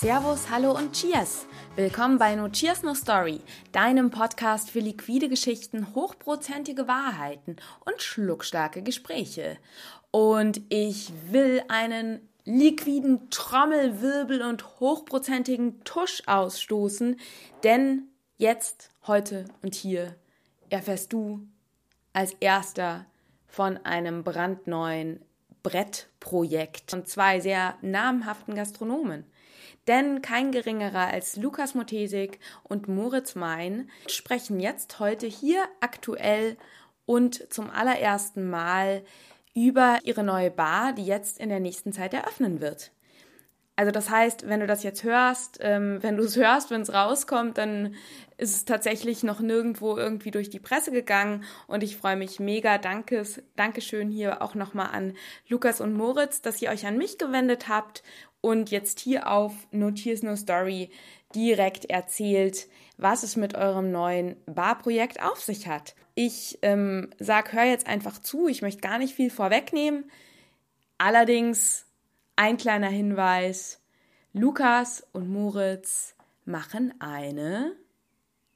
Servus, Hallo und Cheers! Willkommen bei No Cheers No Story, deinem Podcast für liquide Geschichten, hochprozentige Wahrheiten und schluckstarke Gespräche. Und ich will einen liquiden Trommelwirbel und hochprozentigen Tusch ausstoßen, denn jetzt, heute und hier erfährst du als erster von einem brandneuen Brettprojekt von zwei sehr namhaften Gastronomen. Denn kein geringerer als Lukas Motesik und Moritz Mein sprechen jetzt heute hier aktuell und zum allerersten Mal über ihre neue Bar, die jetzt in der nächsten Zeit eröffnen wird. Also das heißt, wenn du das jetzt hörst, ähm, wenn du es hörst, wenn es rauskommt, dann ist es tatsächlich noch nirgendwo irgendwie durch die Presse gegangen und ich freue mich mega. Dankes, Dankeschön hier auch nochmal an Lukas und Moritz, dass ihr euch an mich gewendet habt und jetzt hier auf No Tears No Story direkt erzählt, was es mit eurem neuen Barprojekt auf sich hat. Ich ähm, sag, hör jetzt einfach zu, ich möchte gar nicht viel vorwegnehmen. Allerdings ein kleiner Hinweis. Lukas und Moritz machen eine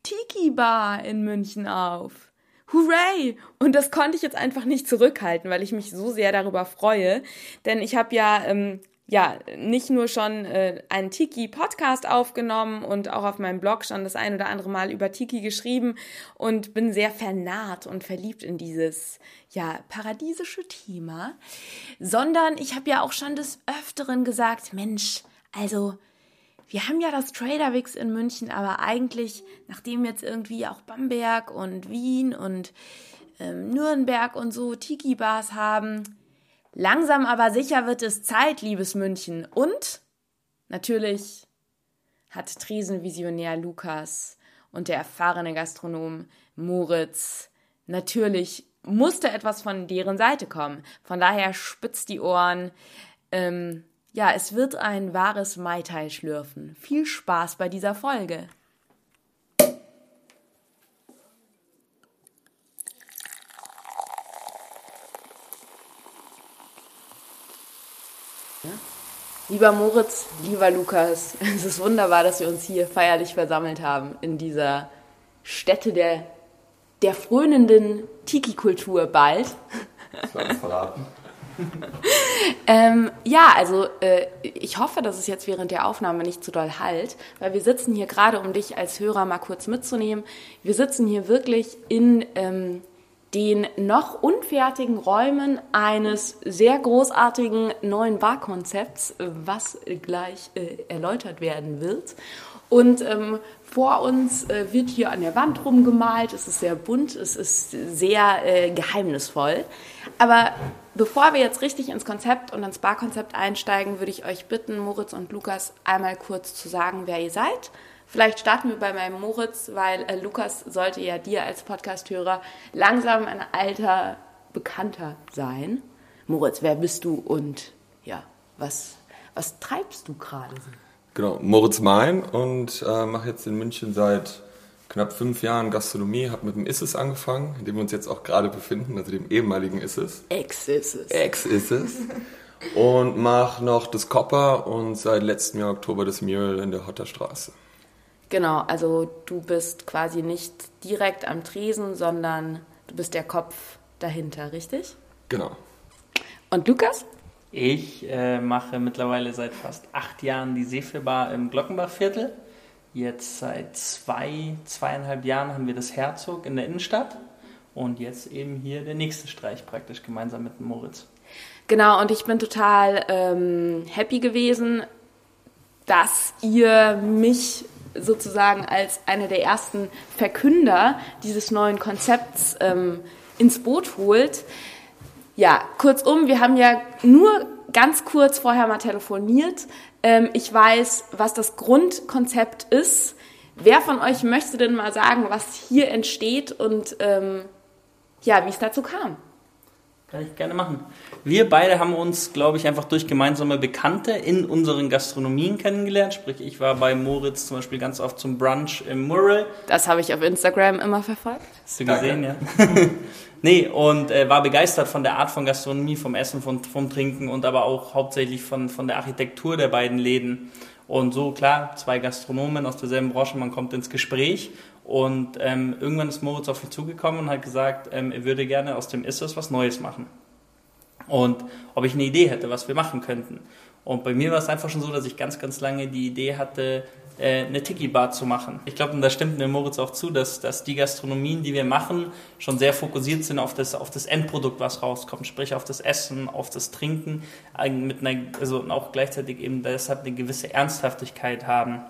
Tiki-Bar in München auf. Hooray! Und das konnte ich jetzt einfach nicht zurückhalten, weil ich mich so sehr darüber freue. Denn ich habe ja ähm, ja, nicht nur schon äh, einen Tiki-Podcast aufgenommen und auch auf meinem Blog schon das ein oder andere Mal über Tiki geschrieben und bin sehr vernarrt und verliebt in dieses, ja, paradiesische Thema, sondern ich habe ja auch schon des Öfteren gesagt, Mensch, also, wir haben ja das Traderwix in München, aber eigentlich, nachdem jetzt irgendwie auch Bamberg und Wien und ähm, Nürnberg und so Tiki-Bars haben, Langsam aber sicher wird es Zeit, liebes München. Und natürlich hat Tresenvisionär Lukas und der erfahrene Gastronom Moritz natürlich musste etwas von deren Seite kommen. Von daher spitzt die Ohren. Ähm, ja, es wird ein wahres Mai Tai schlürfen. Viel Spaß bei dieser Folge. Lieber Moritz, lieber Lukas, es ist wunderbar, dass wir uns hier feierlich versammelt haben in dieser Stätte der, der frönenden Tiki-Kultur bald. Das war verraten. ähm, ja, also äh, ich hoffe, dass es jetzt während der Aufnahme nicht zu doll halt, weil wir sitzen hier gerade, um dich als Hörer mal kurz mitzunehmen. Wir sitzen hier wirklich in ähm, den noch unfertigen Räumen eines sehr großartigen neuen Barkonzepts, was gleich äh, erläutert werden wird. Und ähm, vor uns äh, wird hier an der Wand rumgemalt, es ist sehr bunt, es ist sehr äh, geheimnisvoll. Aber bevor wir jetzt richtig ins Konzept und ins Barkonzept einsteigen, würde ich euch bitten, Moritz und Lukas einmal kurz zu sagen, wer ihr seid Vielleicht starten wir bei meinem Moritz, weil äh, Lukas sollte ja dir als Podcasthörer langsam ein alter Bekannter sein. Moritz, wer bist du und ja, was, was treibst du gerade? Genau, Moritz Mein und äh, mache jetzt in München seit knapp fünf Jahren Gastronomie, habe mit dem Isses angefangen, in dem wir uns jetzt auch gerade befinden, also dem ehemaligen Isses. Ex-Isses. Ex-Isses. und mache noch das Copper und seit letztem Jahr Oktober das Mural in der Hotterstraße. Genau, also du bist quasi nicht direkt am Tresen, sondern du bist der Kopf dahinter, richtig? Genau. Und Lukas? Ich äh, mache mittlerweile seit fast acht Jahren die Seefilbar im Glockenbachviertel. Jetzt seit zwei, zweieinhalb Jahren haben wir das Herzog in der Innenstadt. Und jetzt eben hier der nächste Streich praktisch gemeinsam mit Moritz. Genau, und ich bin total ähm, happy gewesen, dass ihr mich sozusagen als einer der ersten Verkünder dieses neuen Konzepts ähm, ins Boot holt. Ja, kurzum, wir haben ja nur ganz kurz vorher mal telefoniert. Ähm, ich weiß, was das Grundkonzept ist. Wer von euch möchte denn mal sagen, was hier entsteht und ähm, ja, wie es dazu kam? Kann ich gerne machen. Wir beide haben uns, glaube ich, einfach durch gemeinsame Bekannte in unseren Gastronomien kennengelernt. Sprich, ich war bei Moritz zum Beispiel ganz oft zum Brunch im Mural. Das habe ich auf Instagram immer verfolgt. Hast du gesehen, Danke. ja? nee, und äh, war begeistert von der Art von Gastronomie, vom Essen, vom, vom Trinken und aber auch hauptsächlich von, von der Architektur der beiden Läden. Und so, klar, zwei Gastronomen aus derselben Branche, man kommt ins Gespräch. Und ähm, irgendwann ist Moritz auf mich zugekommen und hat gesagt, ähm, er würde gerne aus dem Issus was Neues machen. Und ob ich eine Idee hätte, was wir machen könnten. Und bei mir war es einfach schon so, dass ich ganz, ganz lange die Idee hatte, äh, eine Tiki-Bar zu machen. Ich glaube, da stimmt mir Moritz auch zu, dass, dass die Gastronomien, die wir machen, schon sehr fokussiert sind auf das, auf das Endprodukt, was rauskommt, sprich auf das Essen, auf das Trinken, mit einer, also auch gleichzeitig eben deshalb eine gewisse Ernsthaftigkeit haben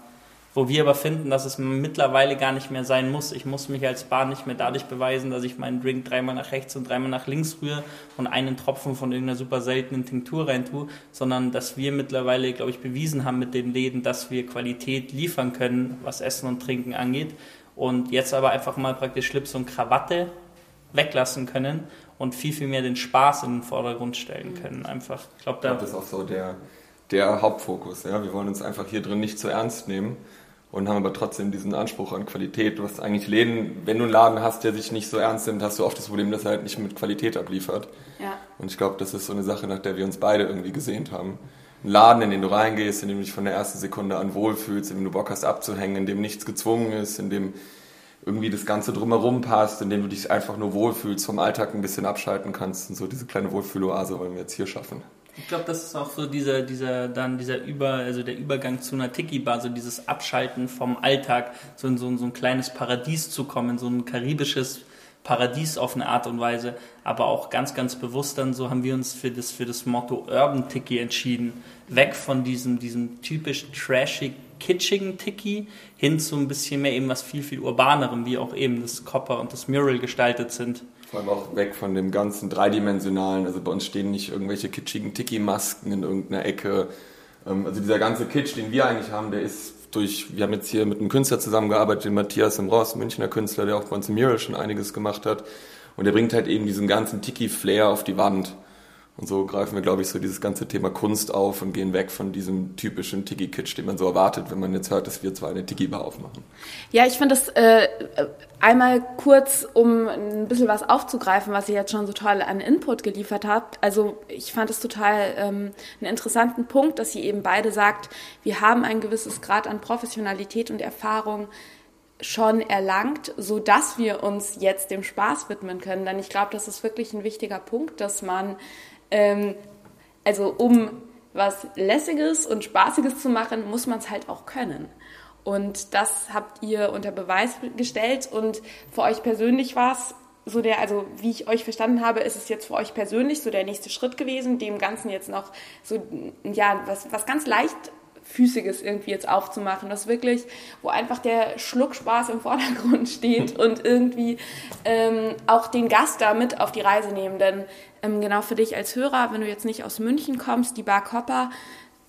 wo wir aber finden, dass es mittlerweile gar nicht mehr sein muss. Ich muss mich als Bar nicht mehr dadurch beweisen, dass ich meinen Drink dreimal nach rechts und dreimal nach links rühre und einen Tropfen von irgendeiner super seltenen Tinktur rein tue, sondern dass wir mittlerweile, glaube ich, bewiesen haben mit den Läden, dass wir Qualität liefern können, was Essen und Trinken angeht. Und jetzt aber einfach mal praktisch Schlips und Krawatte weglassen können und viel, viel mehr den Spaß in den Vordergrund stellen können. Einfach, ich glaube, da. Ich glaub, das ist auch so der, der Hauptfokus. Ja? Wir wollen uns einfach hier drin nicht zu ernst nehmen und haben aber trotzdem diesen Anspruch an Qualität. Du hast eigentlich Läden, wenn du einen Laden hast, der sich nicht so ernst nimmt, hast du oft das Problem, dass er halt nicht mit Qualität abliefert. Ja. Und ich glaube, das ist so eine Sache, nach der wir uns beide irgendwie gesehnt haben. Ein Laden, in den du reingehst, in dem du dich von der ersten Sekunde an wohlfühlst, in dem du Bock hast abzuhängen, in dem nichts gezwungen ist, in dem irgendwie das Ganze drumherum passt, in dem du dich einfach nur wohlfühlst, vom Alltag ein bisschen abschalten kannst. Und so diese kleine Wohlfühloase wollen wir jetzt hier schaffen. Ich glaube, das ist auch so dieser, dieser, dann dieser Über, also der Übergang zu einer Tiki-Bar, so dieses Abschalten vom Alltag, so in so, so ein kleines Paradies zu kommen, so ein karibisches Paradies auf eine Art und Weise, aber auch ganz, ganz bewusst dann so haben wir uns für das, für das Motto Urban Tiki entschieden. Weg von diesem, diesem typisch trashig, kitschigen Tiki hin zu ein bisschen mehr eben was viel, viel urbanerem, wie auch eben das Copper und das Mural gestaltet sind. Vor allem auch weg von dem ganzen dreidimensionalen. Also bei uns stehen nicht irgendwelche kitschigen Tiki-Masken in irgendeiner Ecke. Ähm, also dieser ganze Kitsch, den wir eigentlich haben, der ist durch, wir haben jetzt hier mit einem Künstler zusammengearbeitet, den Matthias im Ross, Münchner Künstler, der auch bei uns im Mural schon einiges gemacht hat. Und der bringt halt eben diesen ganzen Tiki-Flair auf die Wand. Und so greifen wir, glaube ich, so dieses ganze Thema Kunst auf und gehen weg von diesem typischen Tiki-Kitsch, den man so erwartet, wenn man jetzt hört, dass wir zwar eine Tiki-Bar aufmachen. Ja, ich finde das äh, einmal kurz, um ein bisschen was aufzugreifen, was ihr jetzt schon so toll an Input geliefert habt. Also ich fand es total ähm, einen interessanten Punkt, dass ihr eben beide sagt, wir haben ein gewisses Grad an Professionalität und Erfahrung schon erlangt, so dass wir uns jetzt dem Spaß widmen können. Denn ich glaube, das ist wirklich ein wichtiger Punkt, dass man ähm, also um was Lässiges und Spaßiges zu machen, muss man es halt auch können. Und das habt ihr unter Beweis gestellt und für euch persönlich war es so der, also wie ich euch verstanden habe, ist es jetzt für euch persönlich so der nächste Schritt gewesen, dem Ganzen jetzt noch so, ja, was, was ganz leicht Füßiges irgendwie jetzt aufzumachen. Das wirklich, wo einfach der Schluckspaß im Vordergrund steht und irgendwie ähm, auch den Gast da mit auf die Reise nehmen. Denn ähm, genau für dich als Hörer, wenn du jetzt nicht aus München kommst, die Bar Copper,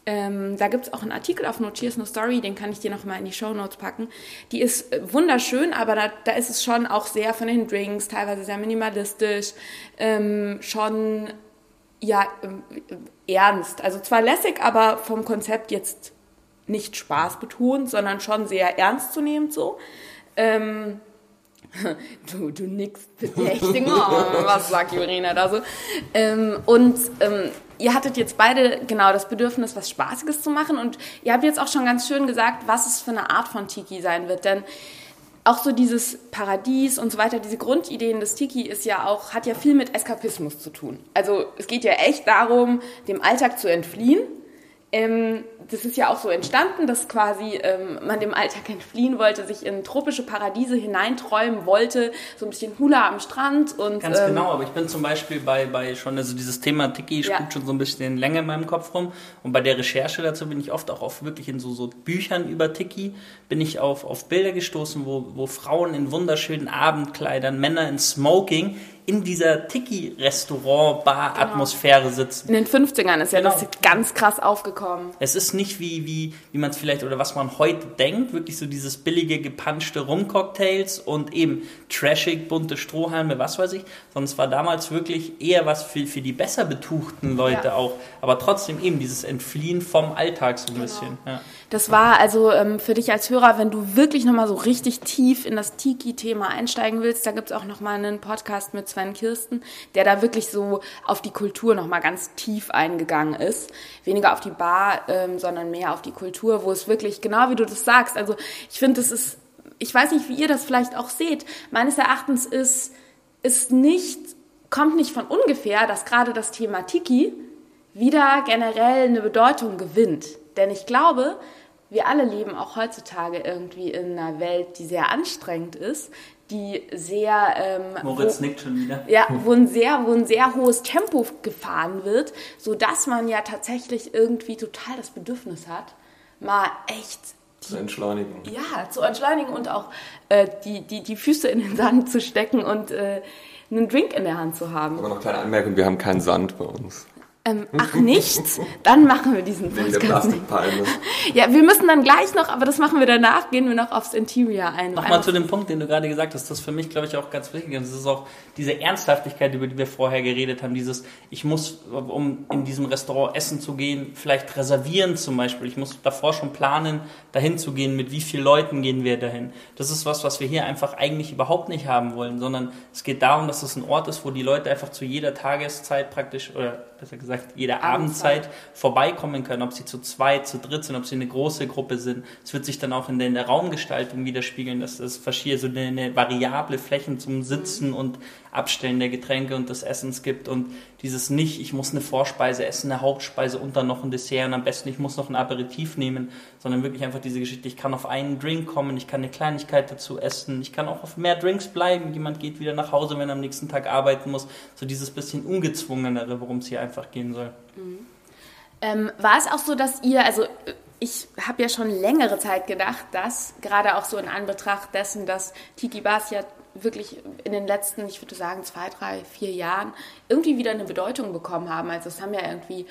ähm, da gibt es auch einen Artikel auf No Cheers No Story, den kann ich dir nochmal in die Show Notes packen. Die ist äh, wunderschön, aber da, da, ist es schon auch sehr von den Drinks, teilweise sehr minimalistisch, ähm, schon ja äh, ernst. Also zwar lässig, aber vom Konzept jetzt nicht Spaß betont, sondern schon sehr ernst zu nehmen so. Ähm, du, du nix bedächtig. Oh, was sagt Jurina da so? Ähm, und ähm, ihr hattet jetzt beide genau das Bedürfnis, was Spaßiges zu machen. Und ihr habt jetzt auch schon ganz schön gesagt, was es für eine Art von Tiki sein wird. Denn auch so dieses Paradies und so weiter, diese Grundideen des Tiki ist ja auch, hat ja viel mit Eskapismus zu tun. Also es geht ja echt darum, dem Alltag zu entfliehen. Ähm, das ist ja auch so entstanden, dass quasi ähm, man dem Alltag entfliehen wollte, sich in tropische Paradiese hineinträumen wollte, so ein bisschen Hula am Strand und ganz ähm, genau. Aber ich bin zum Beispiel bei bei schon also dieses Thema Tiki ja. spukt schon so ein bisschen länger in meinem Kopf rum und bei der Recherche dazu bin ich oft auch auf wirklich in so so Büchern über Tiki bin ich auf auf Bilder gestoßen, wo wo Frauen in wunderschönen Abendkleidern, Männer in Smoking in dieser Tiki-Restaurant-Bar-Atmosphäre genau. sitzen. In den 50ern ist ja genau. das ganz krass aufgekommen. Es ist nicht wie, wie, wie man es vielleicht oder was man heute denkt, wirklich so dieses billige, gepanschte Rum-Cocktails und eben trashig, bunte Strohhalme, was weiß ich, sondern es war damals wirklich eher was für, für die besser betuchten Leute ja. auch, aber trotzdem eben dieses Entfliehen vom Alltag so ein genau. bisschen. Ja. Das war also ähm, für dich als Hörer, wenn du wirklich nochmal so richtig tief in das Tiki-Thema einsteigen willst, da gibt es auch nochmal einen Podcast mit Sven Kirsten, der da wirklich so auf die Kultur nochmal ganz tief eingegangen ist. Weniger auf die Bar, ähm, sondern mehr auf die Kultur, wo es wirklich, genau wie du das sagst, also ich finde, es ist, ich weiß nicht, wie ihr das vielleicht auch seht, meines Erachtens ist, ist nicht, kommt nicht von ungefähr, dass gerade das Thema Tiki wieder generell eine Bedeutung gewinnt. Denn ich glaube, wir alle leben auch heutzutage irgendwie in einer Welt, die sehr anstrengend ist, die sehr ähm, Moritz wo, nickt schon wieder. Ja, wo ein sehr, wo ein sehr hohes Tempo gefahren wird, so dass man ja tatsächlich irgendwie total das Bedürfnis hat, mal echt zu entschleunigen. Ja, zu entschleunigen und auch äh, die, die, die Füße in den Sand zu stecken und äh, einen Drink in der Hand zu haben. Aber noch kleine Anmerkung, wir haben keinen Sand bei uns. Ähm, ach nichts? Dann machen wir diesen Podcast. Wegen der Plastikpalme. Ja, wir müssen dann gleich noch, aber das machen wir danach, gehen wir noch aufs Interior ein. Nochmal zu dem Punkt, den du gerade gesagt hast, das ist für mich, glaube ich, auch ganz wichtig. Das ist auch diese Ernsthaftigkeit, über die wir vorher geredet haben. Dieses, ich muss, um in diesem Restaurant essen zu gehen, vielleicht reservieren zum Beispiel. Ich muss davor schon planen, dahin zu gehen, mit wie vielen Leuten gehen wir dahin. Das ist was, was wir hier einfach eigentlich überhaupt nicht haben wollen, sondern es geht darum, dass es ein Ort ist, wo die Leute einfach zu jeder Tageszeit praktisch, oder besser gesagt, jede Abendzeit, vorbeikommen können, ob sie zu zweit, zu dritt sind, ob sie eine große Gruppe sind. Es wird sich dann auch in der, in der Raumgestaltung widerspiegeln, dass es verschiedene, so eine, eine variable Flächen zum Sitzen und Abstellen der Getränke und des Essens gibt und dieses nicht, ich muss eine Vorspeise essen, eine Hauptspeise und dann noch ein Dessert und am besten ich muss noch ein Aperitif nehmen, sondern wirklich einfach diese Geschichte, ich kann auf einen Drink kommen, ich kann eine Kleinigkeit dazu essen, ich kann auch auf mehr Drinks bleiben, jemand geht wieder nach Hause, wenn er am nächsten Tag arbeiten muss, so dieses bisschen ungezwungenere, worum es hier einfach gehen soll. Mhm. Ähm, war es auch so, dass ihr, also ich habe ja schon längere Zeit gedacht, dass gerade auch so in Anbetracht dessen, dass Tiki Bars ja wirklich in den letzten, ich würde sagen, zwei, drei, vier Jahren irgendwie wieder eine Bedeutung bekommen haben. Also es haben ja irgendwie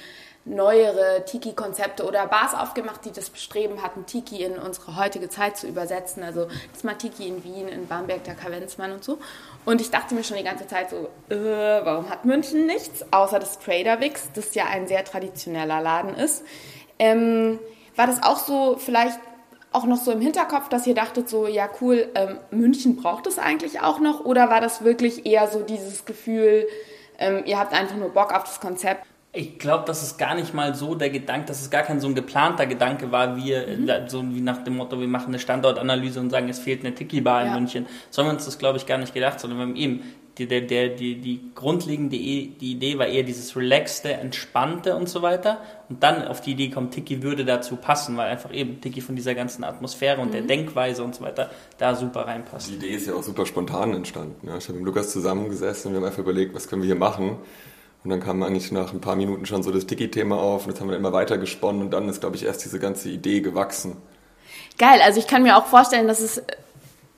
neuere Tiki-Konzepte oder Bars aufgemacht, die das Bestreben hatten, Tiki in unsere heutige Zeit zu übersetzen. Also das mal Tiki in Wien, in Bamberg, der Kavenzmann und so. Und ich dachte mir schon die ganze Zeit so, äh, warum hat München nichts, außer das Trader Wix, das ja ein sehr traditioneller Laden ist. Ähm, war das auch so vielleicht auch noch so im Hinterkopf, dass ihr dachtet so, ja cool, ähm, München braucht es eigentlich auch noch? Oder war das wirklich eher so dieses Gefühl, ähm, ihr habt einfach nur Bock auf das Konzept? Ich glaube, das ist gar nicht mal so der Gedanke, dass es gar kein so ein geplanter Gedanke war, wir mhm. so wie nach dem Motto, wir machen eine Standortanalyse und sagen, es fehlt eine Tiki-Bar in ja. München. So haben wir uns das, glaube ich, gar nicht gedacht, sondern wir haben eben die, der, der, die, die grundlegende die Idee war eher dieses relaxte, entspannte und so weiter. Und dann auf die Idee kommt, Tiki würde dazu passen, weil einfach eben Tiki von dieser ganzen Atmosphäre und mhm. der Denkweise und so weiter da super reinpasst. Die Idee ist ja auch super spontan entstanden. Ja. Ich habe mit Lukas zusammengesessen und wir haben einfach überlegt, was können wir hier machen. Und dann kam eigentlich nach ein paar Minuten schon so das Tiki-Thema auf und das haben wir dann immer weiter gesponnen und dann ist, glaube ich, erst diese ganze Idee gewachsen. Geil, also ich kann mir auch vorstellen, dass es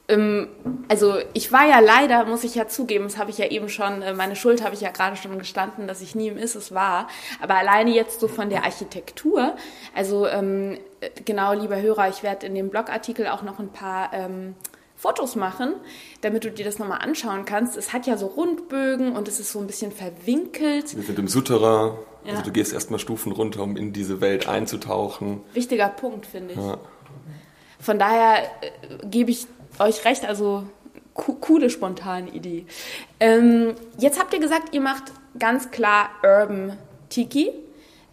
also ich war ja leider, muss ich ja zugeben, das habe ich ja eben schon, äh, meine Schuld habe ich ja gerade schon gestanden, dass ich nie im Ist war. Aber alleine jetzt so von der Architektur, also ähm, genau, lieber Hörer, ich werde in dem Blogartikel auch noch ein paar ähm, Fotos machen, damit du dir das nochmal anschauen kannst. Es hat ja so Rundbögen und es ist so ein bisschen verwinkelt. Wir sind im Souterrain. Ja. Also du gehst erstmal Stufen runter, um in diese Welt einzutauchen. Wichtiger Punkt, finde ich. Ja. Von daher äh, gebe ich euch recht, also coole spontane Idee. Ähm, jetzt habt ihr gesagt, ihr macht ganz klar Urban Tiki.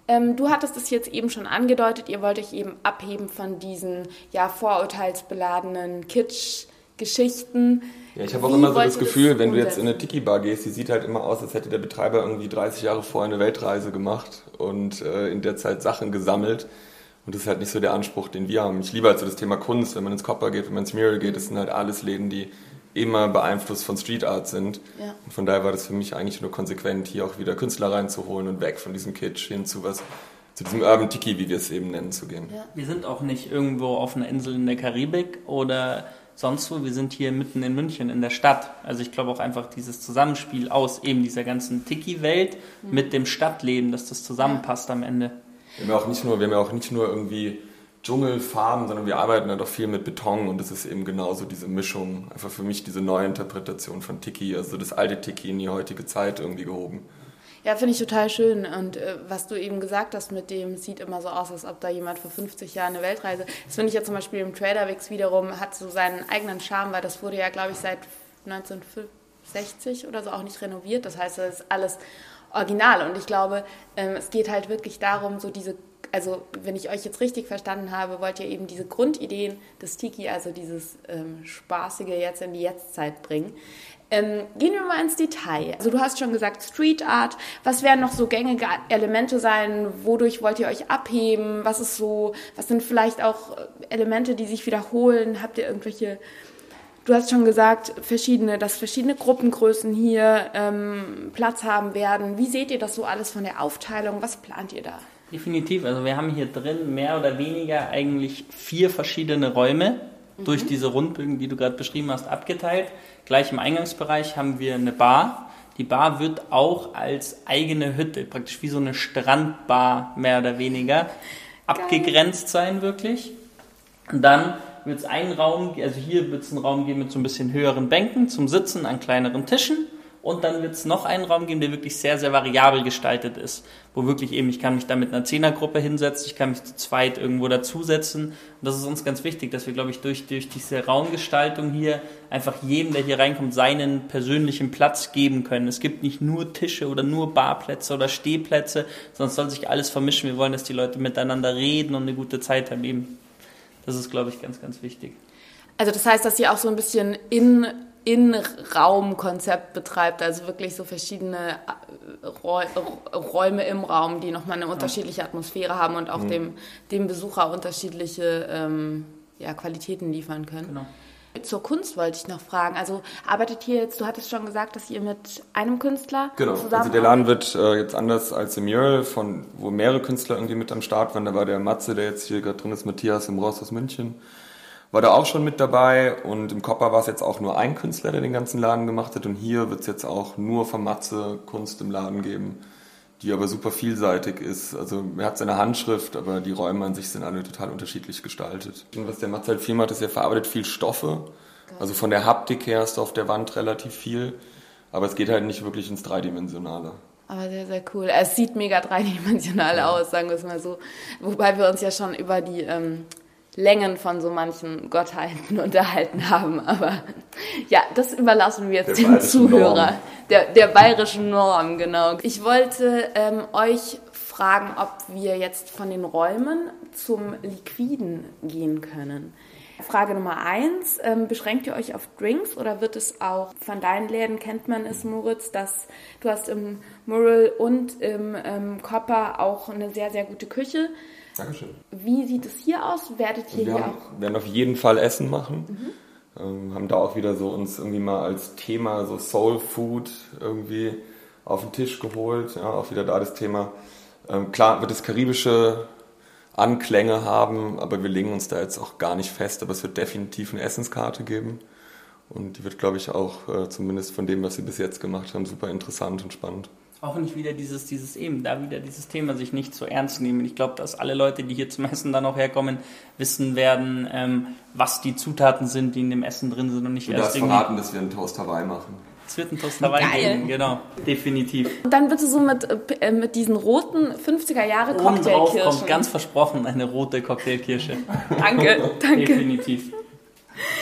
Ähm, du hattest es jetzt eben schon angedeutet, ihr wollt euch eben abheben von diesen ja vorurteilsbeladenen Kitsch-Geschichten. Ja, ich habe auch immer so das Gefühl, wenn du jetzt in eine Tiki-Bar gehst, die sieht halt immer aus, als hätte der Betreiber irgendwie 30 Jahre vorher eine Weltreise gemacht und äh, in der Zeit Sachen gesammelt. Und das ist halt nicht so der Anspruch, den wir haben. Ich liebe halt so das Thema Kunst, wenn man ins Copper geht, wenn man ins Mural geht, das sind halt alles Läden, die immer beeinflusst von Street Art sind. Ja. Und von daher war das für mich eigentlich nur konsequent, hier auch wieder Künstler reinzuholen und weg von diesem Kitsch hin zu was, zu diesem Urban Tiki, wie wir es eben nennen, zu gehen. Ja. Wir sind auch nicht irgendwo auf einer Insel in der Karibik oder sonst wo. Wir sind hier mitten in München, in der Stadt. Also ich glaube auch einfach dieses Zusammenspiel aus eben dieser ganzen Tiki-Welt mhm. mit dem Stadtleben, dass das zusammenpasst ja. am Ende. Wir haben ja auch nicht nur, wir haben ja auch nicht nur irgendwie Dschungelfarben, sondern wir arbeiten ja doch viel mit Beton und das ist eben genauso diese Mischung. Einfach für mich diese neue Interpretation von Tiki, also das alte Tiki in die heutige Zeit irgendwie gehoben. Ja, finde ich total schön. Und äh, was du eben gesagt hast mit dem, sieht immer so aus, als ob da jemand vor 50 Jahren eine Weltreise. Das finde ich ja zum Beispiel im Traderwix wiederum, hat so seinen eigenen Charme, weil das wurde ja, glaube ich, seit 1950 60 oder so, auch nicht renoviert. Das heißt, das ist alles original. Und ich glaube, ähm, es geht halt wirklich darum, so diese, also wenn ich euch jetzt richtig verstanden habe, wollt ihr eben diese Grundideen des Tiki, also dieses ähm, Spaßige jetzt in die Jetztzeit bringen. Ähm, gehen wir mal ins Detail. Also du hast schon gesagt Street Art. Was werden noch so gängige Elemente sein? Wodurch wollt ihr euch abheben? Was ist so, was sind vielleicht auch Elemente, die sich wiederholen? Habt ihr irgendwelche Du hast schon gesagt, verschiedene, dass verschiedene Gruppengrößen hier ähm, Platz haben werden. Wie seht ihr das so alles von der Aufteilung? Was plant ihr da? Definitiv. Also wir haben hier drin mehr oder weniger eigentlich vier verschiedene Räume mhm. durch diese Rundbögen, die du gerade beschrieben hast, abgeteilt. Gleich im Eingangsbereich haben wir eine Bar. Die Bar wird auch als eigene Hütte, praktisch wie so eine Strandbar mehr oder weniger, Geil. abgegrenzt sein wirklich. Und dann wird es einen Raum, also hier wird es einen Raum geben mit so ein bisschen höheren Bänken zum Sitzen an kleineren Tischen. Und dann wird es noch einen Raum geben, der wirklich sehr, sehr variabel gestaltet ist. Wo wirklich eben, ich kann mich da mit einer Zehnergruppe hinsetzen, ich kann mich zu zweit irgendwo dazusetzen. Und das ist uns ganz wichtig, dass wir, glaube ich, durch, durch diese Raumgestaltung hier einfach jedem, der hier reinkommt, seinen persönlichen Platz geben können. Es gibt nicht nur Tische oder nur Barplätze oder Stehplätze, sondern es soll sich alles vermischen. Wir wollen, dass die Leute miteinander reden und eine gute Zeit haben eben. Das ist, glaube ich, ganz, ganz wichtig. Also das heißt, dass ihr auch so ein bisschen in In-Raum-Konzept betreibt, also wirklich so verschiedene äh, Räume im Raum, die nochmal eine unterschiedliche Atmosphäre haben und auch mhm. dem, dem Besucher unterschiedliche ähm, ja, Qualitäten liefern können. Genau. Zur Kunst wollte ich noch fragen. Also arbeitet hier jetzt, du hattest schon gesagt, dass ihr mit einem Künstler genau. zusammen Also der Laden wird äh, jetzt anders als im Mural, von, wo mehrere Künstler irgendwie mit am Start waren. Da war der Matze, der jetzt hier gerade drin ist, Matthias im Ross aus München, war da auch schon mit dabei. Und im Kopper war es jetzt auch nur ein Künstler, der den ganzen Laden gemacht hat. Und hier wird es jetzt auch nur von Matze Kunst im Laden geben die aber super vielseitig ist. Also er hat seine Handschrift, aber die Räume an sich sind alle total unterschiedlich gestaltet. Und was der Matze halt viel macht, ist, er verarbeitet viel Stoffe. Also von der Haptik her ist auf der Wand relativ viel, aber es geht halt nicht wirklich ins Dreidimensionale. Aber sehr, sehr cool. Es sieht mega dreidimensional ja. aus, sagen wir es mal so. Wobei wir uns ja schon über die ähm, Längen von so manchen Gottheiten unterhalten haben. Aber ja, das überlassen wir jetzt der dem Zuhörer. Der, der bayerischen Norm, genau. Ich wollte ähm, euch fragen, ob wir jetzt von den Räumen zum Liquiden gehen können. Frage Nummer eins, ähm, beschränkt ihr euch auf Drinks oder wird es auch, von deinen Läden kennt man es, Moritz, dass du hast im Mural und im ähm, Copper auch eine sehr, sehr gute Küche. Dankeschön. Wie sieht es hier aus? Werdet ihr wir hier haben, auch? werden auf jeden Fall Essen machen. Mhm. Ähm, haben da auch wieder so uns irgendwie mal als Thema so Soul Food irgendwie auf den Tisch geholt. Ja, auch wieder da das Thema. Ähm, klar wird es karibische Anklänge haben, aber wir legen uns da jetzt auch gar nicht fest. Aber es wird definitiv eine Essenskarte geben. Und die wird, glaube ich, auch äh, zumindest von dem, was sie bis jetzt gemacht haben, super interessant und spannend auch nicht wieder dieses, dieses eben, da wieder dieses Thema sich nicht so ernst nehmen. Ich glaube, dass alle Leute, die hier zum Essen dann auch herkommen, wissen werden, ähm, was die Zutaten sind, die in dem Essen drin sind und nicht du erst irgendwie... verraten, dass wir einen Toast Hawaii machen. Es wird ein Toast Hawaii Geil. geben, genau, definitiv. Und dann bitte so mit, äh, mit diesen roten 50er Jahre Cocktailkirschen. kommt ganz versprochen eine rote Cocktailkirsche. danke, danke. Definitiv.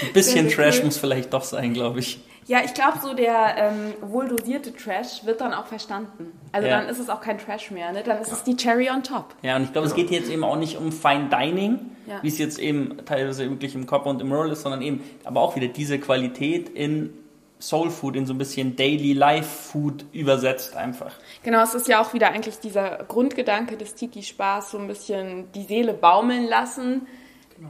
Ein bisschen Trash cool. muss vielleicht doch sein, glaube ich. Ja, ich glaube, so der ähm, wohldosierte Trash wird dann auch verstanden. Also ja. dann ist es auch kein Trash mehr, ne? dann ist ja. es die Cherry on top. Ja, und ich glaube, es geht jetzt eben auch nicht um Fine Dining, ja. wie es jetzt eben teilweise wirklich im Copper und im Roll ist, sondern eben aber auch wieder diese Qualität in Soul Food, in so ein bisschen Daily Life Food übersetzt einfach. Genau, es ist ja auch wieder eigentlich dieser Grundgedanke des Tiki-Spaß, so ein bisschen die Seele baumeln lassen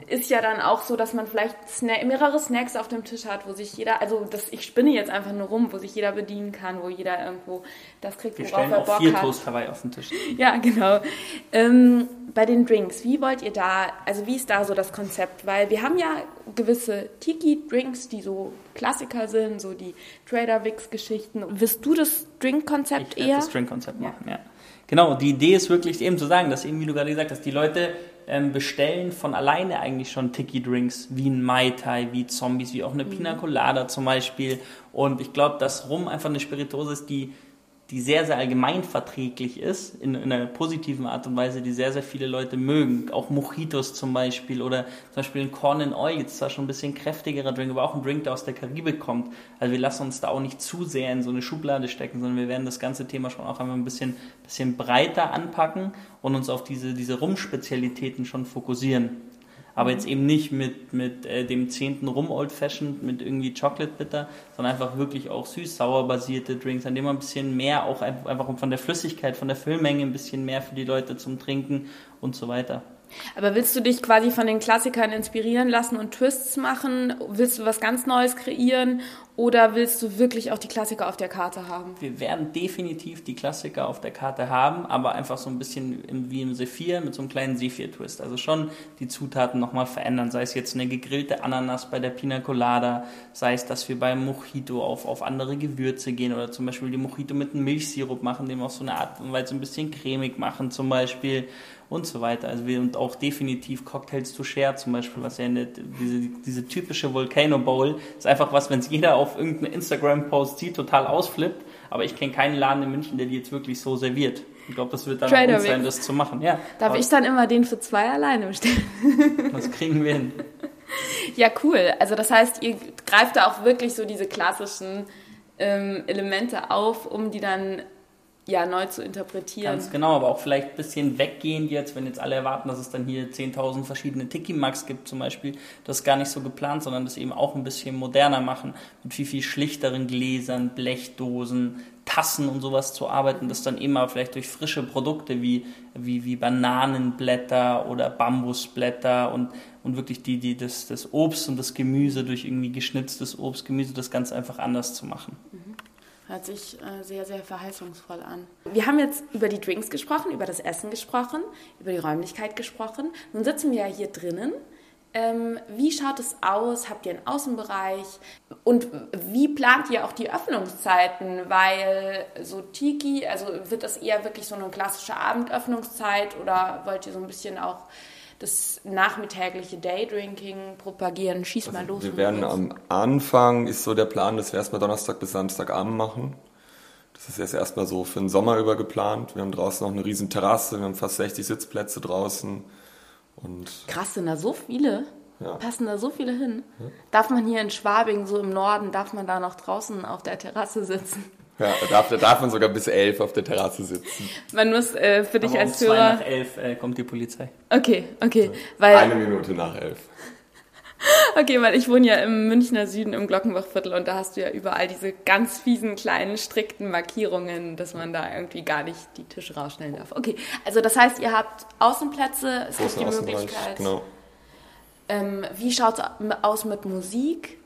ist ja dann auch so, dass man vielleicht Sna mehrere Snacks auf dem Tisch hat, wo sich jeder, also das, ich spinne jetzt einfach nur rum, wo sich jeder bedienen kann, wo jeder irgendwo das kriegt, Wir worauf er Bock vier hat. Toast Hawaii auf den Tisch. Ja, genau. Ähm, bei den Drinks, wie wollt ihr da, also wie ist da so das Konzept? Weil wir haben ja gewisse Tiki-Drinks, die so Klassiker sind, so die Trader Wix-Geschichten. Wirst du das Drink-Konzept eher? das Drink-Konzept machen, ja. Genau, die Idee ist wirklich eben zu sagen, dass eben, wie du gerade gesagt hast, die Leute ähm, bestellen von alleine eigentlich schon Tiki-Drinks, wie ein Mai Tai, wie Zombies, wie auch eine mhm. Pina Colada zum Beispiel. Und ich glaube, dass Rum einfach eine Spirituose ist, die die sehr, sehr allgemeinverträglich ist, in, in, einer positiven Art und Weise, die sehr, sehr viele Leute mögen. Auch Mojitos zum Beispiel oder zum Beispiel ein Corn in Oil, jetzt zwar schon ein bisschen kräftigerer Drink, aber auch ein Drink, der aus der Karibik kommt. Also wir lassen uns da auch nicht zu sehr in so eine Schublade stecken, sondern wir werden das ganze Thema schon auch einmal ein bisschen, bisschen breiter anpacken und uns auf diese, diese Rum-Spezialitäten schon fokussieren aber jetzt eben nicht mit, mit äh, dem zehnten Rum Old Fashioned, mit irgendwie Chocolate Bitter, sondern einfach wirklich auch süß-sauer basierte Drinks, an denen man ein bisschen mehr auch einfach von der Flüssigkeit, von der Füllmenge ein bisschen mehr für die Leute zum Trinken und so weiter. Aber willst du dich quasi von den Klassikern inspirieren lassen und Twists machen? Willst du was ganz Neues kreieren? Oder willst du wirklich auch die Klassiker auf der Karte haben? Wir werden definitiv die Klassiker auf der Karte haben, aber einfach so ein bisschen wie im Sephir mit so einem kleinen Sephir-Twist. Also schon die Zutaten nochmal verändern. Sei es jetzt eine gegrillte Ananas bei der Pina Colada, sei es, dass wir beim Mojito auf, auf andere Gewürze gehen oder zum Beispiel die Mojito mit einem Milchsirup machen, den wir auf so eine Art und Weise ein bisschen cremig machen zum Beispiel und so weiter. Also wir und auch definitiv Cocktails to share zum Beispiel, was ja eine, diese, diese typische Volcano Bowl ist einfach was, wenn es jeder auf irgendeinen Instagram-Post sieht, total ausflippt. Aber ich kenne keinen Laden in München, der die jetzt wirklich so serviert. Ich glaube, das wird dann Trader gut sein, das zu machen. Ja, Darf ich dann immer den für zwei alleine bestellen? Das kriegen wir hin. Ja, cool. Also das heißt, ihr greift da auch wirklich so diese klassischen ähm, Elemente auf, um die dann ja, neu zu interpretieren. Ganz genau, aber auch vielleicht ein bisschen weggehend jetzt, wenn jetzt alle erwarten, dass es dann hier 10.000 verschiedene Tiki-Max gibt zum Beispiel. Das ist gar nicht so geplant, sondern das eben auch ein bisschen moderner machen, mit viel, viel schlichteren Gläsern, Blechdosen, Tassen und sowas zu arbeiten, das dann immer vielleicht durch frische Produkte wie, wie, wie Bananenblätter oder Bambusblätter und, und wirklich die, die, das, das Obst und das Gemüse durch irgendwie geschnitztes Obst, Gemüse, das Ganze einfach anders zu machen. Mhm. Hört sich äh, sehr, sehr verheißungsvoll an. Wir haben jetzt über die Drinks gesprochen, über das Essen gesprochen, über die Räumlichkeit gesprochen. Nun sitzen wir ja hier drinnen. Ähm, wie schaut es aus? Habt ihr einen Außenbereich? Und wie plant ihr auch die Öffnungszeiten? Weil so Tiki, also wird das eher wirklich so eine klassische Abendöffnungszeit oder wollt ihr so ein bisschen auch das nachmittägliche Daydrinking propagieren. Schieß also mal los. Wir werden am Anfang, ist so der Plan, dass wir erstmal Donnerstag bis Samstagabend machen. Das ist jetzt erstmal so für den Sommer über geplant. Wir haben draußen noch eine riesen Terrasse, wir haben fast 60 Sitzplätze draußen. Und Krass, sind da so viele? Ja. Passen da so viele hin? Ja. Darf man hier in Schwabing, so im Norden, darf man da noch draußen auf der Terrasse sitzen? Ja, da darf, da darf man sogar bis elf auf der Terrasse sitzen. Man muss äh, für dich Aber als um Hörer. Zwei nach elf äh, kommt die Polizei. Okay, okay. Weil, Eine Minute nach elf. Okay, weil ich wohne ja im Münchner Süden im Glockenbachviertel und da hast du ja überall diese ganz fiesen kleinen strikten Markierungen, dass man da irgendwie gar nicht die Tische rausstellen darf. Okay, also das heißt, ihr habt Außenplätze, es gibt die Möglichkeit. Genau. Ähm, wie schaut es aus mit Musik?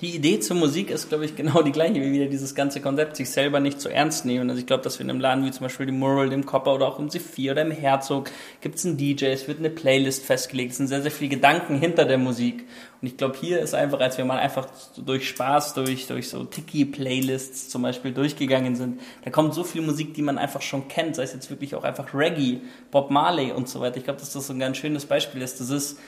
Die Idee zur Musik ist, glaube ich, genau die gleiche wie wieder dieses ganze Konzept, sich selber nicht zu ernst nehmen. Also ich glaube, dass wir in einem Laden wie zum Beispiel dem Mural, dem Copper oder auch im C4 oder im Herzog gibt es einen DJ, es wird eine Playlist festgelegt, es sind sehr, sehr viele Gedanken hinter der Musik. Und ich glaube, hier ist einfach, als wir mal einfach durch Spaß, durch, durch so Tiki-Playlists zum Beispiel durchgegangen sind, da kommt so viel Musik, die man einfach schon kennt, sei es jetzt wirklich auch einfach Reggae, Bob Marley und so weiter. Ich glaube, dass das so ein ganz schönes Beispiel ist. Das ist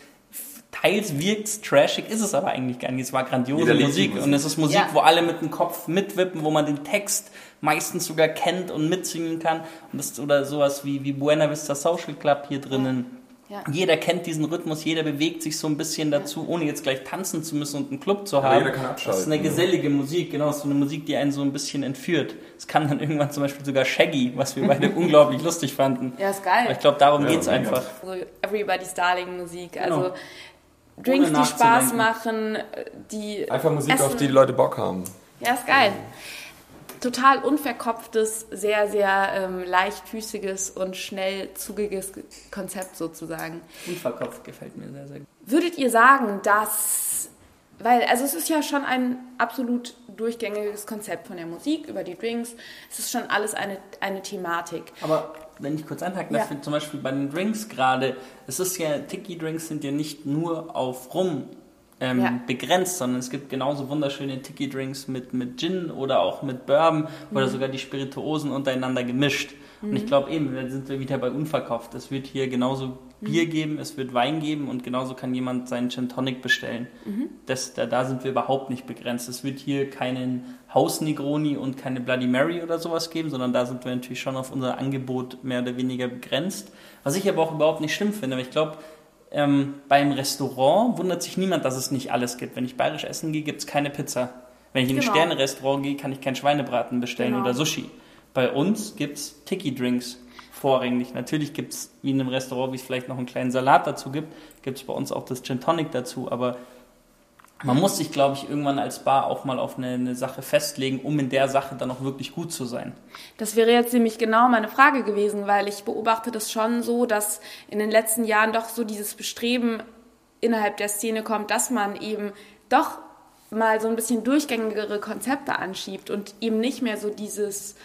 teils wirkt es trashig, ist es aber eigentlich gar nicht. Es war grandiose Musik, Musik, und es ist Musik, ja. wo alle mit dem Kopf mitwippen, wo man den Text meistens sogar kennt und mitsingen kann. Und das, oder sowas wie, wie Buena Vista Social Club hier drinnen. Ja. Jeder kennt diesen Rhythmus, jeder bewegt sich so ein bisschen dazu, ohne jetzt gleich tanzen zu müssen und einen Club zu haben. jeder kann abschalten. Das ist eine gesellige Musik, genau, so eine Musik, die einen so ein bisschen entführt. Es kann dann irgendwann zum Beispiel sogar Shaggy, was wir beide unglaublich lustig fanden. Ja, ist geil. Aber ich glaube, darum ja, geht's einfach. So Everybody's Darling Musik, also genau. Drinks, die Spaß machen, die. Einfach Musik, essen. auf die die Leute Bock haben. Ja, ist geil. Total unverkopftes, sehr, sehr ähm, leichtfüßiges und schnell zugiges Konzept sozusagen. Unverkopft gefällt mir sehr, sehr gut. Würdet ihr sagen, dass weil, also es ist ja schon ein absolut durchgängiges Konzept von der Musik über die Drinks. Es ist schon alles eine, eine Thematik. Aber wenn ich kurz einhaken darf, ja. zum Beispiel bei den Drinks gerade, es ist ja, Tiki-Drinks sind ja nicht nur auf Rum ähm, ja. begrenzt, sondern es gibt genauso wunderschöne Tiki-Drinks mit, mit Gin oder auch mit Bourbon mhm. oder sogar die Spirituosen untereinander gemischt. Mhm. Und ich mhm. glaube eben, da sind wir wieder bei unverkauft. Das wird hier genauso Bier geben, es wird Wein geben und genauso kann jemand seinen Gin Tonic bestellen. Mhm. Das, da, da sind wir überhaupt nicht begrenzt. Es wird hier keinen Haus Negroni und keine Bloody Mary oder sowas geben, sondern da sind wir natürlich schon auf unser Angebot mehr oder weniger begrenzt. Was ich aber auch überhaupt nicht schlimm finde, weil ich glaube, ähm, beim Restaurant wundert sich niemand, dass es nicht alles gibt. Wenn ich bayerisch essen gehe, gibt es keine Pizza. Wenn ich in ein genau. Sterne-Restaurant gehe, kann ich keinen Schweinebraten bestellen genau. oder Sushi. Bei uns gibt es Tiki-Drinks vorrangig. Natürlich gibt es, wie in einem Restaurant, wie es vielleicht noch einen kleinen Salat dazu gibt, gibt es bei uns auch das Gin Tonic dazu. Aber man muss sich, glaube ich, irgendwann als Bar auch mal auf eine, eine, Sache festlegen, um in der Sache dann auch wirklich gut zu sein. Das wäre jetzt nämlich genau meine Frage gewesen, weil ich beobachte das schon so, dass in den letzten Jahren doch so dieses Bestreben innerhalb der Szene kommt, dass man eben doch mal so ein bisschen durchgängigere Konzepte anschiebt und eben nicht mehr so dieses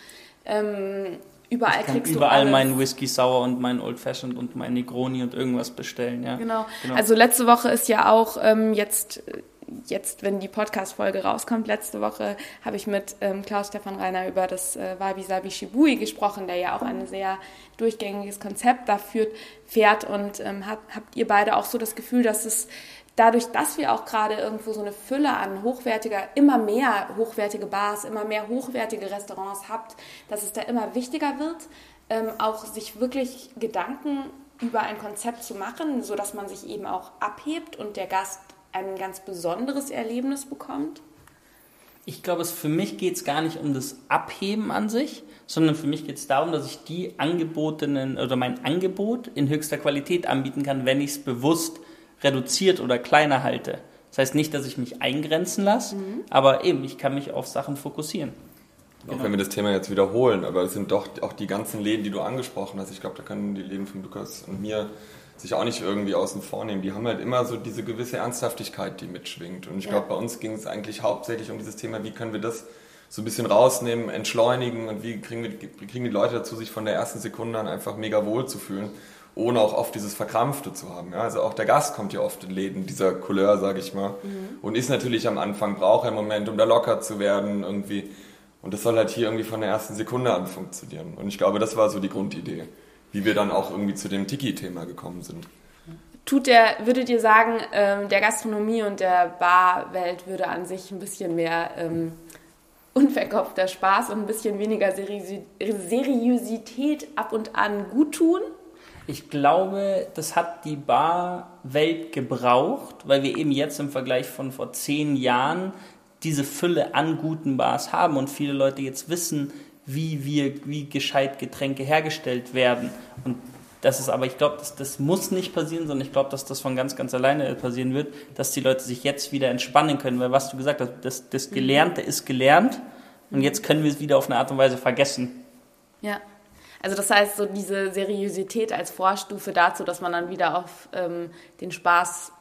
ähm, überall kriegst überall du meinen Whisky Sour und meinen Old Fashioned und meinen Negroni und irgendwas bestellen, ja. Genau. genau. Also letzte Woche ist ja auch ähm, jetzt jetzt, wenn die Podcast-Folge rauskommt, letzte Woche habe ich mit ähm, Klaus Stefan Reiner über das äh, Wabi Sabi Shibui gesprochen, der ja auch ein sehr durchgängiges Konzept da führt, fährt. Und ähm, hab, habt ihr beide auch so das Gefühl, dass es dadurch, dass wir auch gerade irgendwo so eine Fülle an hochwertiger, immer mehr hochwertige Bars, immer mehr hochwertige Restaurants habt, dass es da immer wichtiger wird, ähm, auch sich wirklich Gedanken über ein Konzept zu machen, sodass man sich eben auch abhebt und der Gast ein ganz besonderes Erlebnis bekommt? Ich glaube, es für mich geht es gar nicht um das Abheben an sich, sondern für mich geht es darum, dass ich die angebotenen oder mein Angebot in höchster Qualität anbieten kann, wenn ich es bewusst reduziert oder kleiner halte. Das heißt nicht, dass ich mich eingrenzen lasse, mhm. aber eben, ich kann mich auf Sachen fokussieren. Auch genau. wenn wir das Thema jetzt wiederholen, aber es sind doch auch die ganzen Läden, die du angesprochen hast. Ich glaube, da können die Läden von Lukas und mir sich auch nicht irgendwie außen vor nehmen. Die haben halt immer so diese gewisse Ernsthaftigkeit, die mitschwingt. Und ich glaube, bei uns ging es eigentlich hauptsächlich um dieses Thema, wie können wir das so ein bisschen rausnehmen, entschleunigen und wie kriegen, wir, wie kriegen die Leute dazu, sich von der ersten Sekunde an einfach mega wohl zu fühlen ohne auch oft dieses Verkrampfte zu haben. Ja? Also auch der Gast kommt ja oft in Läden dieser Couleur, sage ich mal, mhm. und ist natürlich am Anfang, braucht einen Moment, um da locker zu werden irgendwie. Und das soll halt hier irgendwie von der ersten Sekunde an funktionieren. Und ich glaube, das war so die Grundidee, wie wir dann auch irgendwie zu dem Tiki-Thema gekommen sind. Tut der, würdet ihr sagen, ähm, der Gastronomie und der Barwelt würde an sich ein bisschen mehr ähm, unverkopfter Spaß und ein bisschen weniger Seriosität ab und an gut tun? Ich glaube, das hat die Barwelt gebraucht, weil wir eben jetzt im Vergleich von vor zehn Jahren diese Fülle an guten Bars haben und viele Leute jetzt wissen, wie wir, wie gescheit Getränke hergestellt werden. Und das ist aber, ich glaube, das, das muss nicht passieren, sondern ich glaube, dass das von ganz, ganz alleine passieren wird, dass die Leute sich jetzt wieder entspannen können, weil was du gesagt hast, das, das Gelernte ist gelernt und jetzt können wir es wieder auf eine Art und Weise vergessen. Ja. Also das heißt, so diese Seriosität als Vorstufe dazu, dass man dann wieder auf ähm, den Spaß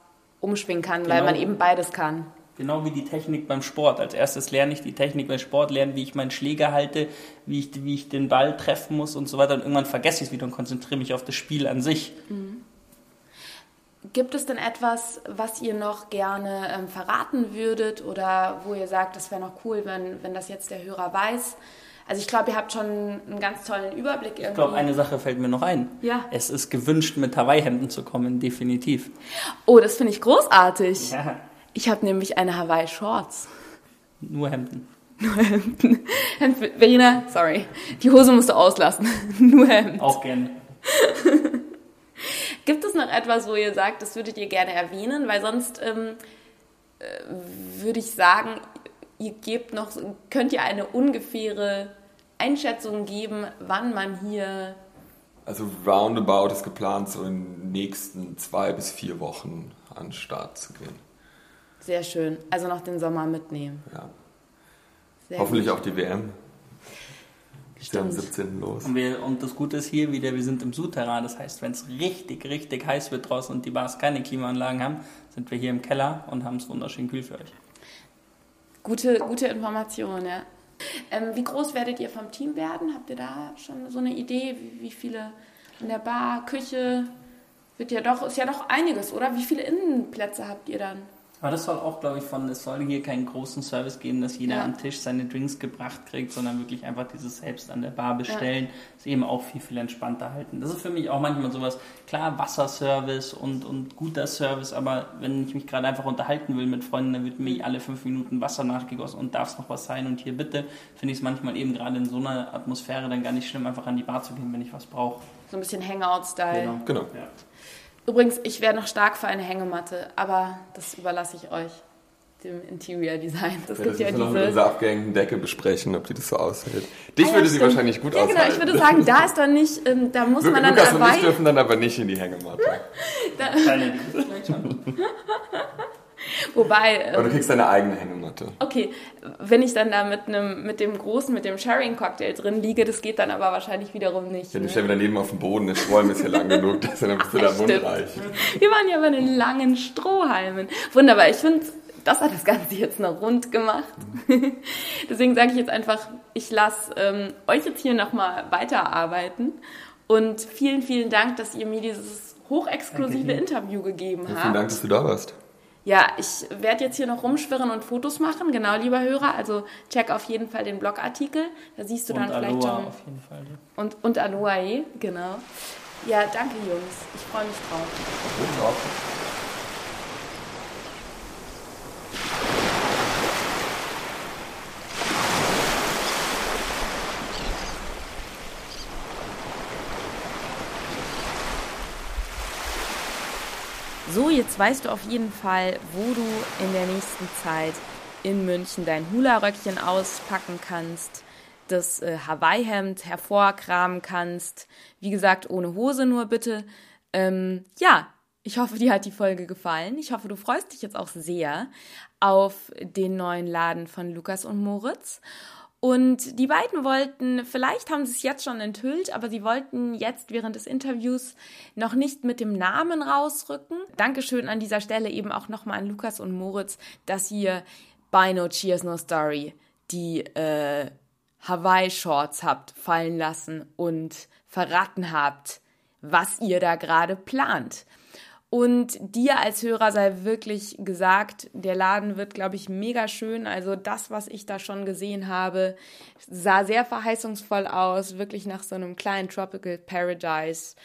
umschwingen kann, genau. weil man eben beides kann. Genau wie die Technik beim Sport. Als erstes lerne ich die Technik beim Sport, lerne, wie ich meinen Schläger halte, wie ich, wie ich den Ball treffen muss und so weiter. Und irgendwann vergesse ich es wieder und konzentriere mich auf das Spiel an sich. Mhm. Gibt es denn etwas, was ihr noch gerne ähm, verraten würdet oder wo ihr sagt, das wäre noch cool, wenn, wenn das jetzt der Hörer weiß? Also ich glaube, ihr habt schon einen ganz tollen Überblick. Irgendwie. Ich glaube, eine Sache fällt mir noch ein. Ja. Es ist gewünscht, mit Hawaii-Hemden zu kommen, definitiv. Oh, das finde ich großartig. Ja. Ich habe nämlich eine Hawaii-Shorts. Nur Hemden. Nur Hemden. Verena, sorry, die Hose musst du auslassen. Nur Hemden. Auch gerne. Gibt es noch etwas, wo ihr sagt, das würdet ihr gerne erwähnen? Weil sonst ähm, äh, würde ich sagen, ihr gebt noch, könnt ihr eine ungefähre Einschätzung geben, wann man hier. Also roundabout ist geplant, so in den nächsten zwei bis vier Wochen an den Start zu gehen. Sehr schön. Also noch den Sommer mitnehmen. Ja. Sehr Hoffentlich gut. auch die WM. Ist am 17. los. Und, wir, und, das Gute ist hier wieder, wir sind im Souterrain. Das heißt, wenn es richtig, richtig heiß wird draußen und die Bars keine Klimaanlagen haben, sind wir hier im Keller und haben es wunderschön kühl für euch. Gute, gute Information, ja. Ähm, wie groß werdet ihr vom Team werden? Habt ihr da schon so eine Idee, wie, wie viele in der Bar, Küche? Wird ja doch, ist ja doch einiges, oder? Wie viele Innenplätze habt ihr dann? Aber das soll auch, glaube ich, von, es soll hier keinen großen Service geben, dass jeder ja. am Tisch seine Drinks gebracht kriegt, sondern wirklich einfach dieses selbst an der Bar bestellen, ja. ist eben auch viel, viel entspannter halten. Das ist für mich auch manchmal sowas, klar, Wasserservice und, und guter Service, aber wenn ich mich gerade einfach unterhalten will mit Freunden, dann wird mir alle fünf Minuten Wasser nachgegossen und darf es noch was sein und hier bitte, finde ich es manchmal eben gerade in so einer Atmosphäre dann gar nicht schlimm, einfach an die Bar zu gehen, wenn ich was brauche. So ein bisschen Hangout-Style. Genau. genau. Ja. Übrigens, ich wäre noch stark für eine Hängematte, aber das überlasse ich euch, dem Interior Design. Das ja, gibt das ja diese... noch mit unserer abgehängten Decke besprechen, ob die das so aushält. Dich ah, ja, würde sie wahrscheinlich gut ja, aushalten. Ja, genau, ich würde sagen, da ist dann nicht, ähm, da muss man dann Lukas dabei... und ich dürfen dann aber nicht in die Hängematte. da, Wobei. Aber du ähm, kriegst deine eigene Hängematte. Okay, wenn ich dann da mit, einem, mit dem großen, mit dem Sharing-Cocktail drin liege, das geht dann aber wahrscheinlich wiederum nicht. Ja, ne? stellen wir daneben auf dem Boden, der Strohhalm ist ja lang genug, dann bist du da mundreich. Wir waren ja bei den langen Strohhalmen. Wunderbar, ich finde, das hat das Ganze jetzt noch rund gemacht. Deswegen sage ich jetzt einfach, ich lasse ähm, euch jetzt hier nochmal weiterarbeiten. Und vielen, vielen Dank, dass ihr mir dieses hochexklusive Interview gegeben habt. Vielen Dank, dass du da warst. Ja, ich werde jetzt hier noch rumschwirren und Fotos machen, genau, lieber Hörer. Also check auf jeden Fall den Blogartikel. Da siehst du und dann Aloha vielleicht schon. Auf jeden Fall. Und, und Aloha, genau. Ja, danke Jungs. Ich freue mich drauf. Jetzt weißt du auf jeden Fall, wo du in der nächsten Zeit in München dein Hula-Röckchen auspacken kannst, das äh, Hawaii-Hemd hervorkramen kannst. Wie gesagt, ohne Hose nur bitte. Ähm, ja, ich hoffe, dir hat die Folge gefallen. Ich hoffe, du freust dich jetzt auch sehr auf den neuen Laden von Lukas und Moritz. Und die beiden wollten, vielleicht haben sie es jetzt schon enthüllt, aber sie wollten jetzt während des Interviews noch nicht mit dem Namen rausrücken. Dankeschön an dieser Stelle eben auch nochmal an Lukas und Moritz, dass ihr bei No Cheers No Story die äh, Hawaii-Shorts habt fallen lassen und verraten habt, was ihr da gerade plant. Und dir als Hörer sei wirklich gesagt, der Laden wird, glaube ich, mega schön. Also das, was ich da schon gesehen habe, sah sehr verheißungsvoll aus, wirklich nach so einem kleinen Tropical Paradise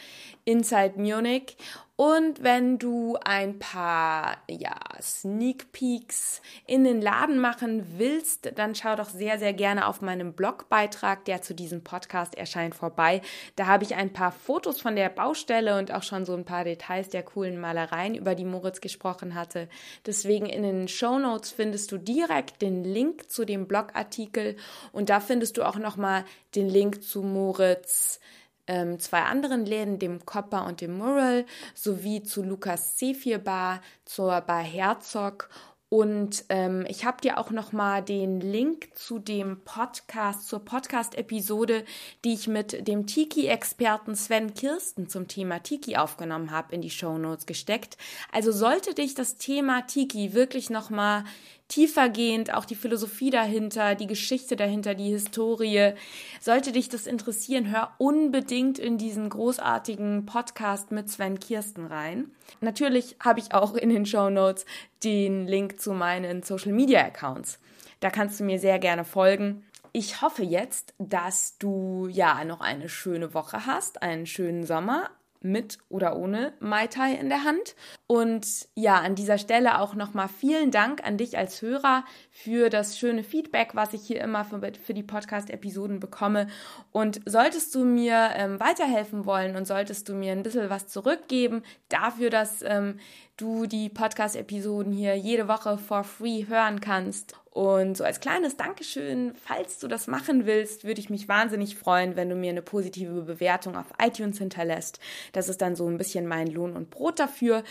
inside Munich. Und wenn du ein paar ja, Sneak Peeks in den Laden machen willst, dann schau doch sehr, sehr gerne auf meinem Blogbeitrag, der zu diesem Podcast erscheint, vorbei. Da habe ich ein paar Fotos von der Baustelle und auch schon so ein paar Details der coolen Malereien, über die Moritz gesprochen hatte. Deswegen in den Show Notes findest du direkt den Link zu dem Blogartikel und da findest du auch nochmal den Link zu Moritz ähm, zwei anderen Läden, dem Copper und dem Mural, sowie zu Lukas C4 Bar, zur Bar Herzog und ähm, ich habe dir auch noch mal den Link zu dem Podcast, zur Podcast-Episode, die ich mit dem Tiki-Experten Sven Kirsten zum Thema Tiki aufgenommen habe, in die Show Notes gesteckt. Also sollte dich das Thema Tiki wirklich noch mal tiefergehend, auch die Philosophie dahinter, die Geschichte dahinter, die Historie. Sollte dich das interessieren, hör unbedingt in diesen großartigen Podcast mit Sven Kirsten rein. Natürlich habe ich auch in den Show Notes den Link zu meinen Social Media Accounts. Da kannst du mir sehr gerne folgen. Ich hoffe jetzt, dass du ja noch eine schöne Woche hast, einen schönen Sommer, mit oder ohne Mai Tai in der Hand. Und ja, an dieser Stelle auch nochmal vielen Dank an dich als Hörer für das schöne Feedback, was ich hier immer für, für die Podcast-Episoden bekomme. Und solltest du mir ähm, weiterhelfen wollen und solltest du mir ein bisschen was zurückgeben dafür, dass ähm, du die Podcast-Episoden hier jede Woche for free hören kannst und so als kleines Dankeschön, falls du das machen willst, würde ich mich wahnsinnig freuen, wenn du mir eine positive Bewertung auf iTunes hinterlässt. Das ist dann so ein bisschen mein Lohn und Brot dafür.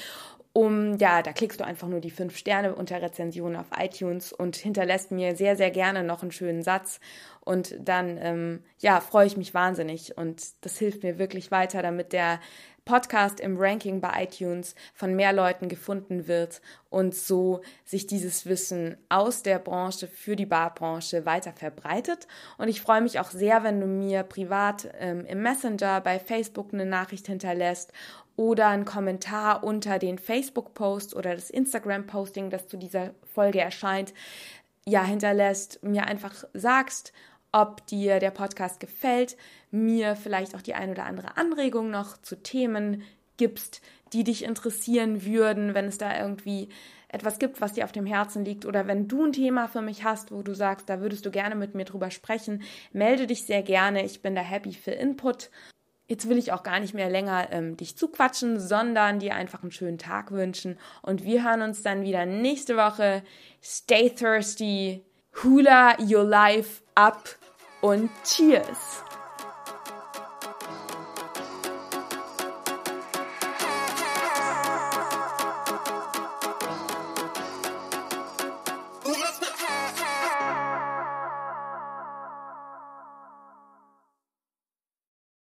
Um, ja, da klickst du einfach nur die fünf Sterne unter Rezension auf iTunes und hinterlässt mir sehr, sehr gerne noch einen schönen Satz. Und dann, ähm, ja, freue ich mich wahnsinnig und das hilft mir wirklich weiter, damit der Podcast im Ranking bei iTunes von mehr Leuten gefunden wird und so sich dieses Wissen aus der Branche für die Barbranche weiter verbreitet. Und ich freue mich auch sehr, wenn du mir privat ähm, im Messenger bei Facebook eine Nachricht hinterlässt oder einen Kommentar unter den Facebook-Post oder das Instagram-Posting, das zu dieser Folge erscheint, ja, hinterlässt, mir einfach sagst, ob dir der Podcast gefällt, mir vielleicht auch die ein oder andere Anregung noch zu Themen gibst, die dich interessieren würden, wenn es da irgendwie etwas gibt, was dir auf dem Herzen liegt oder wenn du ein Thema für mich hast, wo du sagst, da würdest du gerne mit mir drüber sprechen, melde dich sehr gerne. Ich bin da happy für Input. Jetzt will ich auch gar nicht mehr länger ähm, dich zuquatschen, sondern dir einfach einen schönen Tag wünschen. Und wir hören uns dann wieder nächste Woche. Stay thirsty, hula your life up und cheers!